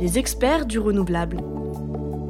les experts du renouvelable.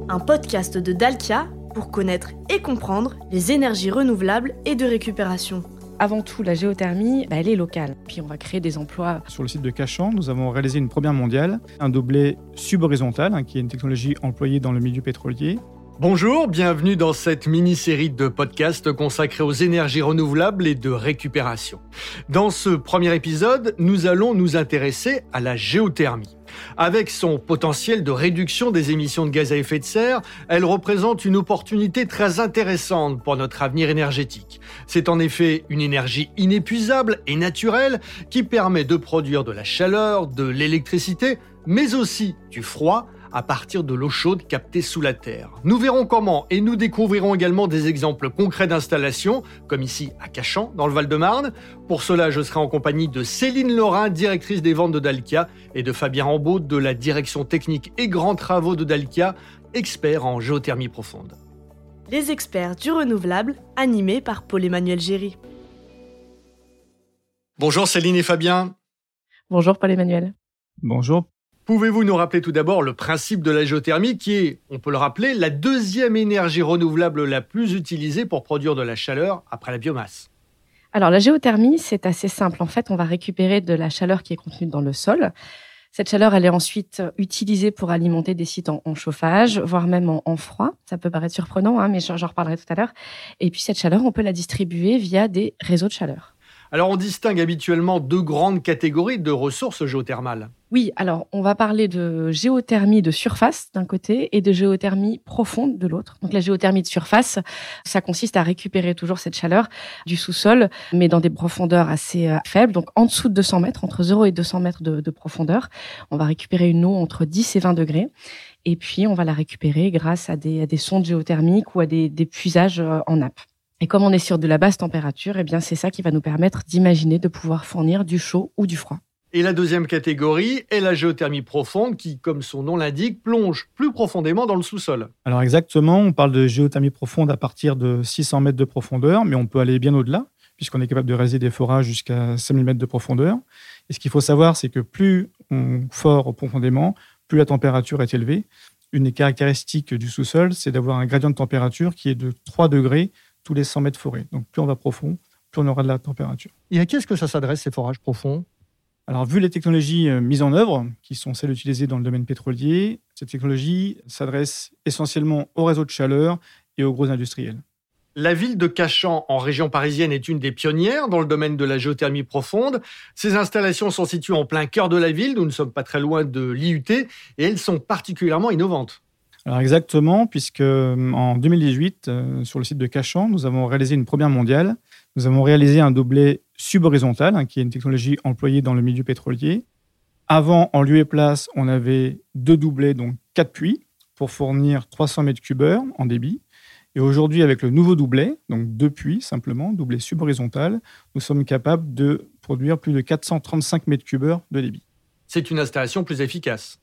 Un podcast de Dalkia pour connaître et comprendre les énergies renouvelables et de récupération. Avant tout, la géothermie, bah, elle est locale. Puis on va créer des emplois. Sur le site de Cachan, nous avons réalisé une première mondiale, un doublé subhorizontal, hein, qui est une technologie employée dans le milieu pétrolier. Bonjour, bienvenue dans cette mini-série de podcasts consacrée aux énergies renouvelables et de récupération. Dans ce premier épisode, nous allons nous intéresser à la géothermie. Avec son potentiel de réduction des émissions de gaz à effet de serre, elle représente une opportunité très intéressante pour notre avenir énergétique. C'est en effet une énergie inépuisable et naturelle qui permet de produire de la chaleur, de l'électricité, mais aussi du froid, à partir de l'eau chaude captée sous la terre. Nous verrons comment et nous découvrirons également des exemples concrets d'installation, comme ici à Cachan, dans le Val-de-Marne. Pour cela, je serai en compagnie de Céline Laurin, directrice des ventes de Dalkia, et de Fabien Rambaud de la direction technique et grands travaux de Dalkia, expert en géothermie profonde. Les experts du renouvelable, animés par Paul-Emmanuel Géry. Bonjour Céline et Fabien. Bonjour Paul-Emmanuel. Bonjour. Pouvez-vous nous rappeler tout d'abord le principe de la géothermie qui est, on peut le rappeler, la deuxième énergie renouvelable la plus utilisée pour produire de la chaleur après la biomasse? Alors la géothermie, c'est assez simple. En fait, on va récupérer de la chaleur qui est contenue dans le sol. Cette chaleur, elle est ensuite utilisée pour alimenter des sites en, chauffage, voire même en, froid. Ça peut paraître surprenant, hein, mais j'en reparlerai tout à l'heure. Et puis cette chaleur, on peut la distribuer via des réseaux de chaleur. Alors on distingue habituellement deux grandes catégories de ressources géothermales. Oui, alors on va parler de géothermie de surface d'un côté et de géothermie profonde de l'autre. Donc la géothermie de surface, ça consiste à récupérer toujours cette chaleur du sous-sol, mais dans des profondeurs assez euh, faibles, donc en dessous de 200 mètres, entre 0 et 200 mètres de, profondeur. On va récupérer une eau entre 10 et 20 degrés. Et puis, on va la récupérer grâce à des, sondes géothermiques ou à des, des puisages euh, en nappe. Et comme on est sur de la basse température, eh bien c'est ça qui va nous permettre d'imaginer de pouvoir fournir du chaud ou du froid. Et la deuxième catégorie est la géothermie profonde qui, comme son nom l'indique, plonge plus profondément dans le sous-sol. Alors exactement, on parle de géothermie profonde à partir de 600 mètres de profondeur, mais on peut aller bien au-delà, puisqu'on est capable de réaliser des forages jusqu'à 5000 mètres de profondeur. Et ce qu'il faut savoir, c'est que plus on fore profondément, plus la température est élevée. Une des caractéristiques du sous-sol, c'est d'avoir un gradient de température qui est de 3 degrés tous les 100 mètres forêt. Donc plus on va profond, plus on aura de la température. Et à qui est-ce que ça s'adresse, ces forages profonds? Alors, vu les technologies euh, mises en œuvre, qui sont celles utilisées dans le domaine pétrolier, cette technologie s'adresse essentiellement aux réseaux de chaleur et aux gros industriels. La ville de Cachan, en région parisienne, est une des pionnières dans le domaine de la géothermie profonde. Ces installations sont situées en plein cœur de la ville, nous ne sommes pas très loin de l'IUT, et elles sont particulièrement innovantes. Alors exactement, puisque euh, en 2018, euh, sur le site de Cachan, nous avons réalisé une première mondiale. Nous avons réalisé un doublé subhorizontal, hein, qui est une technologie employée dans le milieu pétrolier. Avant, en lieu et place, on avait deux doublés, donc quatre puits, pour fournir 300 mètres cubes en débit. Et aujourd'hui, avec le nouveau doublet, donc deux puits simplement, doublé subhorizontal, nous sommes capables de produire plus de 435 mètres cubes de débit. C'est une installation plus efficace.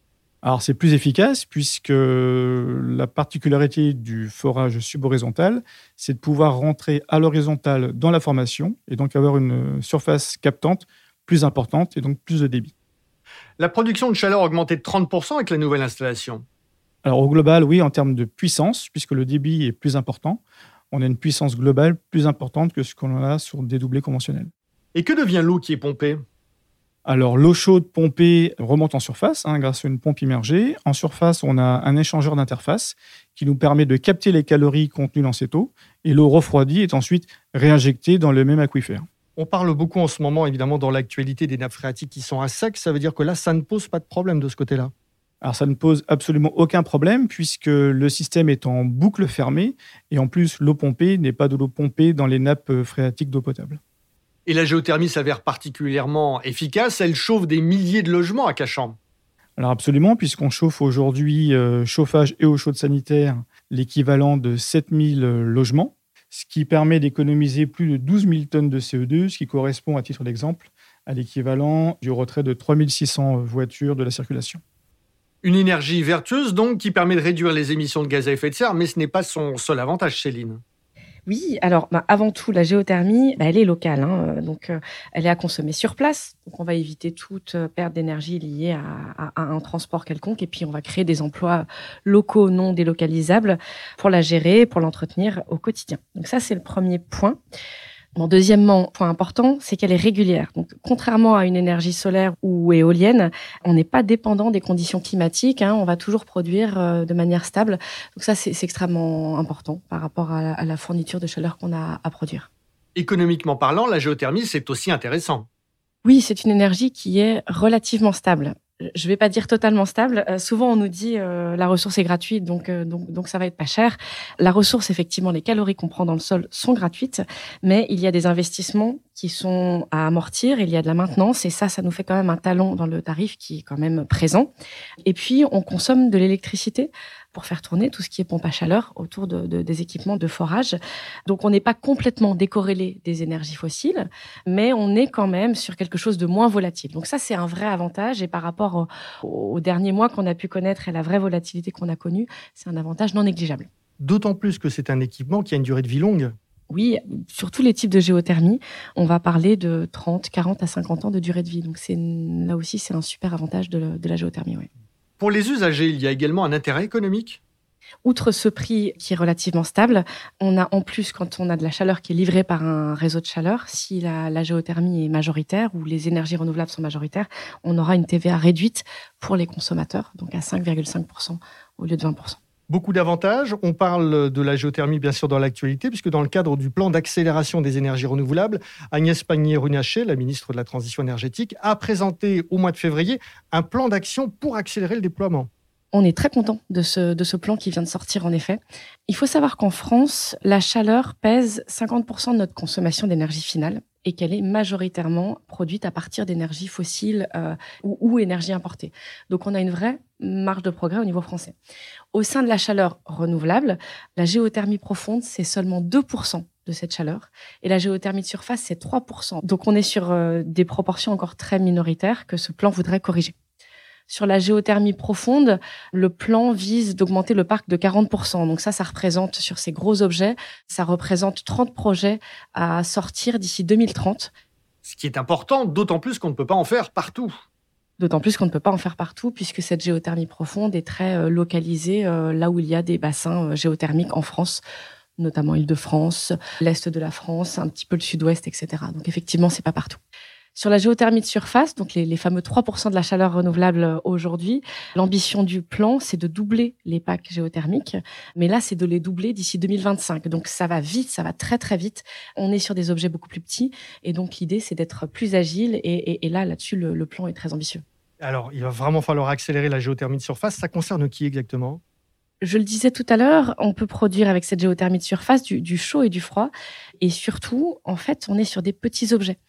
Alors c'est plus efficace puisque la particularité du forage subhorizontal, c'est de pouvoir rentrer à l'horizontale dans la formation et donc avoir une surface captante plus importante et donc plus de débit. La production de chaleur a augmenté de 30% avec la nouvelle installation. Alors au global, oui, en termes de puissance, puisque le débit est plus important, on a une puissance globale plus importante que ce qu'on a sur des doublés conventionnels. Et que devient l'eau qui est pompée? Alors, l'eau chaude pompée remonte en surface hein, grâce à une pompe immergée. En surface, on a un échangeur d'interface qui nous permet de capter les calories contenues dans cette eau et l'eau refroidie est ensuite réinjectée dans le même aquifère. On parle beaucoup en ce moment, évidemment, dans l'actualité des nappes phréatiques qui sont à sec. Ça veut dire que là, ça ne pose pas de problème de ce côté-là alors ça ne pose absolument aucun problème puisque le système est en boucle fermée et en plus l'eau pompée n'est pas de l'eau pompée dans les nappes phréatiques d'eau potable. Et la géothermie s'avère particulièrement efficace. Elle chauffe des milliers de logements à Cachan. Alors absolument, puisqu'on chauffe aujourd'hui euh, chauffage et eau chaude sanitaire l'équivalent de 7000 euh, logements, ce qui permet d'économiser plus de 12 000 tonnes de CO2, ce qui correspond, à titre d'exemple, à l'équivalent du retrait de 3600 voitures de la circulation. Une énergie vertueuse donc qui permet de réduire les émissions de gaz à effet de serre, mais ce n'est pas son seul avantage, Céline. Oui, alors bah, avant tout, la géothermie, bah, elle est locale, hein, donc euh, elle est à consommer sur place. Donc on va éviter toute euh, perte d'énergie liée à, à, un transport quelconque, et puis on va créer des emplois locaux non délocalisables pour la gérer, pour l'entretenir au quotidien. Donc ça, c'est le premier point. Bon, deuxièmement, point important, c'est qu'elle est régulière. Donc, contrairement à une énergie solaire ou éolienne, on n'est pas dépendant des conditions climatiques. Hein, on va toujours produire euh, de manière stable. Donc ça, c'est extrêmement important par rapport à la, à la fourniture de chaleur qu'on a à produire. Économiquement parlant, la géothermie, c'est aussi intéressant. Oui, c'est une énergie qui est relativement stable je vais pas dire totalement stable. Euh, souvent, on nous dit euh, la ressource est gratuite, donc, euh, donc donc ça va être pas cher. La ressource, effectivement, les calories qu'on prend dans le sol sont gratuites, mais il y a des investissements qui sont à amortir. Il y a de la maintenance et ça, ça nous fait quand même un talon dans le tarif qui est quand même présent. Et puis, on consomme de l'électricité pour faire tourner tout ce qui est pompe à chaleur autour de, de, des équipements de forage. Donc on n'est pas complètement décorrélé des énergies fossiles, mais on est quand même sur quelque chose de moins volatile. Donc ça, c'est un vrai avantage et par rapport aux derniers mois qu'on a pu connaître et la vraie volatilité qu'on a connue, c'est un avantage non négligeable. D'autant plus que c'est un équipement qui a une durée de vie longue. Oui, sur tous les types de géothermie, on va parler de 30, 40 à 50 ans de durée de vie. Donc là aussi, c'est un super avantage de, de la géothermie. Oui. Pour les usagers, il y a également un intérêt économique? Outre ce prix qui est relativement stable, on a en plus, quand on a de la chaleur qui est livrée par un réseau de chaleur, si la, géothermie est majoritaire ou les énergies renouvelables sont majoritaires, on aura une TVA réduite pour les consommateurs, donc à 5,5% au lieu de 20%. Beaucoup d'avantages. On parle de la géothermie, bien sûr, dans l'actualité, puisque dans le cadre du plan d'accélération des énergies renouvelables, Agnès Pannier-Runacher, la ministre de la Transition énergétique, a présenté au mois de février un plan d'action pour accélérer le déploiement. On est très content de ce, plan qui vient de sortir, en effet. Il faut savoir qu'en France, la chaleur pèse 50% de notre consommation d'énergie finale et qu'elle est majoritairement produite à partir d'énergie fossile euh, ou, ou importée. Donc on a une vraie marge de progrès au niveau français. Au sein de la chaleur renouvelable, la géothermie profonde, c'est seulement 2% de cette chaleur. Et la géothermie de surface, c'est 3%. Donc on est sur euh, des proportions encore très minoritaires que ce plan voudrait corriger. Sur la géothermie profonde, le plan vise d'augmenter le parc de 40%. Donc ça, ça représente sur ces gros objets, ça représente 30 projets à sortir d'ici 2030. Ce qui est important, d'autant plus qu'on ne peut pas en faire partout. D'autant plus qu'on ne peut pas en faire partout puisque cette géothermie profonde est très euh, localisée euh, là où il y a des bassins euh, géothermiques en France notamment Île-de-France, l'Est de la France, un petit peu le Sud-Ouest, etc. Donc effectivement, c'est pas partout. Sur la géothermie de surface, donc les, les fameux 3% de la chaleur renouvelable aujourd'hui, l'ambition du plan, c'est de doubler les packs géothermiques. Mais là, c'est de les doubler d'ici 2025. Donc ça va vite, ça va très très vite. On est sur des objets beaucoup plus petits. Et donc l'idée, c'est d'être plus agile. Et, et, et là, là-dessus, le, le plan est très ambitieux. Alors, il va vraiment falloir accélérer la géothermie de surface. Ça concerne qui exactement? Je le disais tout à l'heure, on peut produire avec cette géothermie de surface du, du, chaud et du froid. Et surtout, en fait, on est sur des petits objets.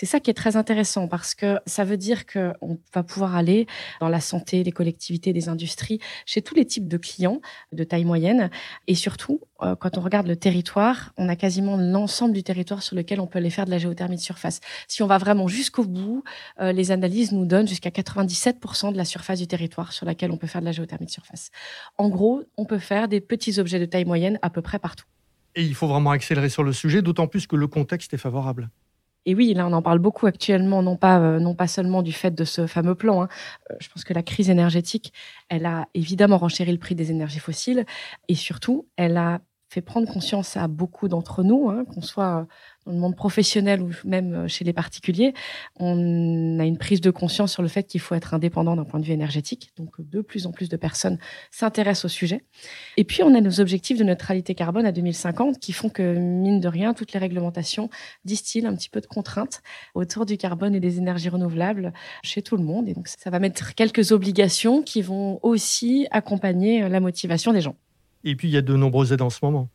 C'est ça qui est très intéressant parce que ça veut dire qu'on va pouvoir aller dans la santé, les collectivités, les industries, chez tous les types de clients de taille moyenne. Et surtout, euh, quand on regarde le territoire, on a quasiment l'ensemble du territoire sur lequel on peut aller faire de la géothermie de surface. Si on va vraiment jusqu'au bout, euh, les analyses nous donnent jusqu'à 97% de la surface du territoire sur laquelle on peut faire de la géothermie de surface. En gros, on peut faire des petits objets de taille moyenne à peu près partout. Et il faut vraiment accélérer sur le sujet, d'autant plus que le contexte est favorable. Et oui, là, on en parle beaucoup actuellement, non pas, euh, non pas seulement du fait de ce fameux plan. Hein. Euh, je pense que la crise énergétique, elle a évidemment renchéri le prix des énergies fossiles et surtout, elle a fait prendre conscience à beaucoup d'entre nous, hein, qu'on soit dans le monde professionnel ou même euh, chez les particuliers, on a une prise de conscience sur le fait qu'il faut être indépendant d'un point de vue énergétique. Donc, de plus en plus de personnes s'intéressent au sujet. Et puis, on a nos objectifs de neutralité carbone à 2050 qui font que, mine de rien, toutes les réglementations distillent un petit peu de contraintes autour du carbone et des énergies renouvelables chez tout le monde. Et donc, ça va mettre quelques obligations qui vont aussi accompagner la motivation des gens. Et puis, il y a de nombreuses aides en ce moment.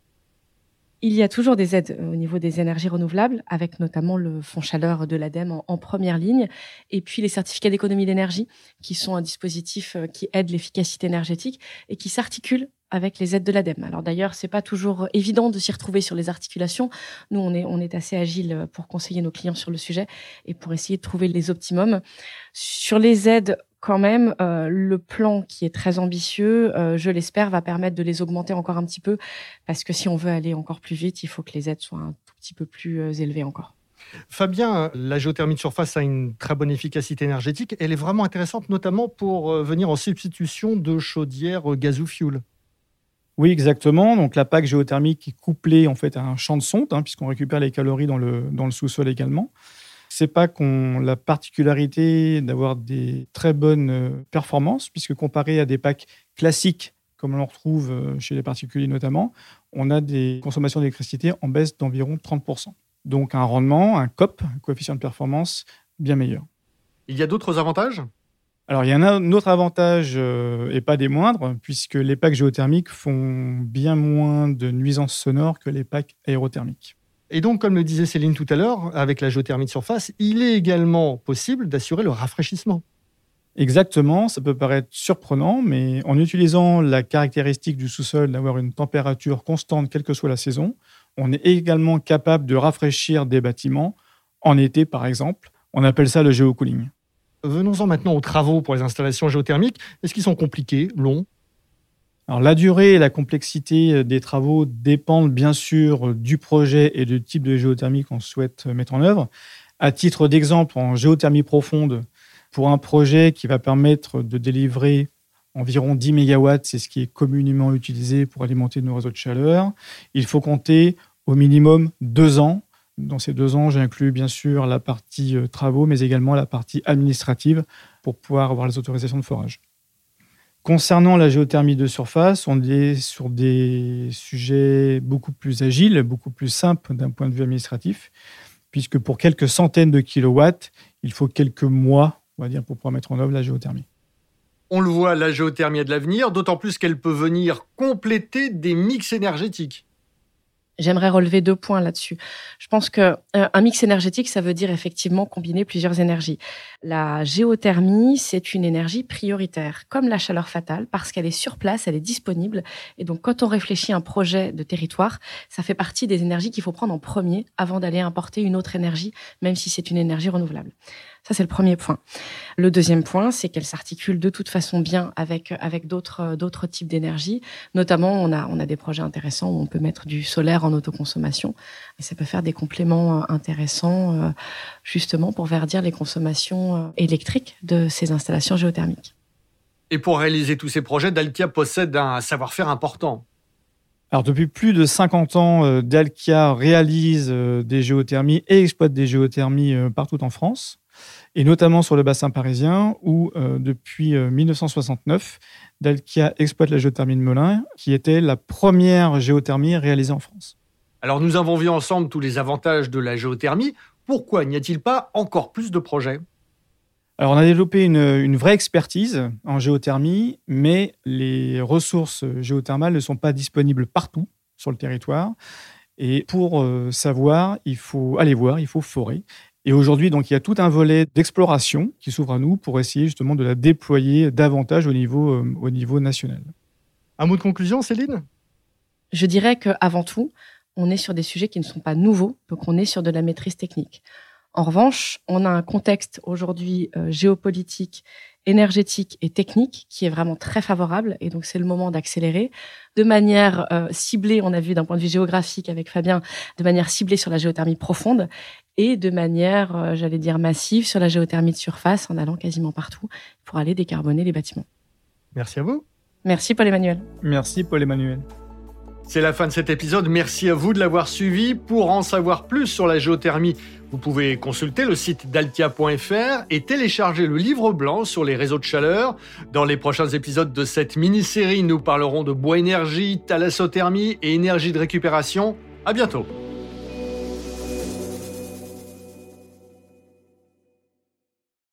Il y a toujours des aides au niveau des énergies renouvelables, avec notamment le fonds chaleur de l'ADEME en, première ligne, et puis les certificats d'économie d'énergie, qui sont un dispositif qui aide l'efficacité énergétique et qui s'articule avec les aides de l'ADEME. Alors d'ailleurs, c'est pas toujours évident de s'y retrouver sur les articulations. Nous, on est, on est assez agile pour conseiller nos clients sur le sujet et pour essayer de trouver les optimums. Sur les aides quand même, euh, le plan qui est très ambitieux, euh, je l'espère, va permettre de les augmenter encore un petit peu, parce que si on veut aller encore plus vite, il faut que les aides soient un tout petit peu plus euh, élevées encore. Fabien, la géothermie de surface a une très bonne efficacité énergétique. Elle est vraiment intéressante, notamment pour venir en substitution de chaudières gaz ou fioul. Oui, exactement. Donc la PAC géothermique est couplée en fait à un champ de sonde, hein, puisqu'on récupère les calories dans le, dans le sous-sol également. Ces PAC ont la particularité d'avoir des très bonnes euh, performances, puisque comparé à des packs classiques, comme l'on retrouve euh, chez les particuliers notamment, on a des consommations d'électricité en baisse d'environ 30%. Donc un rendement, un COP, un coefficient de performance, bien meilleur. Il y a d'autres avantages? Alors, il y en a un autre avantage, euh, et pas des moindres, puisque les packs géothermiques font bien moins de nuisances sonores que les packs aérothermiques. Et donc, comme le disait Céline tout à l'heure, avec la géothermie de surface, il est également possible d'assurer le rafraîchissement. Exactement, ça peut paraître surprenant, mais en utilisant la caractéristique du sous-sol d'avoir une température constante quelle que soit la saison, on est également capable de rafraîchir des bâtiments en été par exemple. On appelle ça le géocooling. Venons-en maintenant aux travaux pour les installations géothermiques. Est-ce qu'ils sont compliqués, longs? Alors, la durée et la complexité euh, des travaux dépendent bien sûr euh, du projet et du type de géothermie qu'on souhaite euh, mettre en œuvre. À titre d'exemple, en géothermie profonde, pour un projet qui va permettre de délivrer environ 10 MW, c'est ce qui est communément utilisé pour alimenter nos réseaux de chaleur, il faut compter au minimum deux ans. Dans ces deux ans, j'inclus bien sûr la partie travaux, mais également la partie administrative pour pouvoir avoir les autorisations de forage. Concernant la géothermie de surface, on est sur des sujets beaucoup plus agiles, beaucoup plus simples d'un point de vue administratif, puisque pour quelques centaines de kilowatts, il faut quelques mois, on va dire, pour pouvoir mettre en œuvre la géothermie. On le voit, la géothermie a de l'avenir, d'autant plus qu'elle peut venir compléter des mix énergétiques. J'aimerais relever deux points là-dessus. Je pense que euh, un mix énergétique, ça veut dire effectivement combiner plusieurs énergies. La géothermie, c'est une énergie prioritaire, comme la chaleur fatale, parce qu'elle est sur place, elle est disponible. Et donc, quand on réfléchit à un projet de territoire, ça fait partie des énergies qu'il faut prendre en premier avant d'aller importer une autre énergie, même si c'est une énergie renouvelable. Ça, c'est le premier point. Le deuxième point, c'est qu'elle s'articule de toute façon bien avec, avec d'autres, d'autres types d'énergie. Notamment, on a, on a des projets intéressants où on peut mettre du solaire en autoconsommation. Et ça peut faire des compléments euh, intéressants, euh, justement, pour verdir les consommations euh, électriques de ces installations géothermiques. Et pour réaliser tous ces projets, Dalkia possède un savoir-faire important. Alors depuis plus de 50 ans, Dalkia réalise des géothermies et exploite des géothermies partout en France et notamment sur le bassin parisien où, euh, depuis 1969, euh, Dalkia exploite la géothermie de Melun, qui était la première géothermie réalisée en France. Alors nous avons vu ensemble tous les avantages de la géothermie. Pourquoi n'y a-t-il pas encore plus de projets? Alors, on a développé une, vraie expertise en géothermie, mais les ressources géothermales ne sont pas disponibles partout sur le territoire. Et pour euh, savoir, il faut aller voir, il faut forer. Et aujourd'hui, donc, il y a tout un volet d'exploration qui s'ouvre à nous pour essayer justement de la déployer davantage au niveau, euh, au niveau national. Un mot de conclusion, Céline? Je dirais qu'avant tout, on est sur des sujets qui ne sont pas nouveaux, donc on est sur de la maîtrise technique. En revanche, on a un contexte aujourd'hui euh, géopolitique, énergétique et technique qui est vraiment très favorable, et donc c'est le moment d'accélérer de manière euh, ciblée. On a vu d'un point de vue géographique avec Fabien, de manière ciblée sur la géothermie profonde, et de manière, euh, j'allais dire, massive sur la géothermie de surface en allant quasiment partout pour aller décarboner les bâtiments. Merci à vous. Merci Paul-Emmanuel. Merci Paul-Emmanuel. C'est la fin de cet épisode. Merci à vous de l'avoir suivi. Pour en savoir plus sur la géothermie, vous pouvez consulter le site daltia.fr et télécharger le livre blanc sur les réseaux de chaleur. Dans les prochains épisodes de cette mini-série, nous parlerons de bois énergie, thalassothermie et énergie de récupération. À bientôt.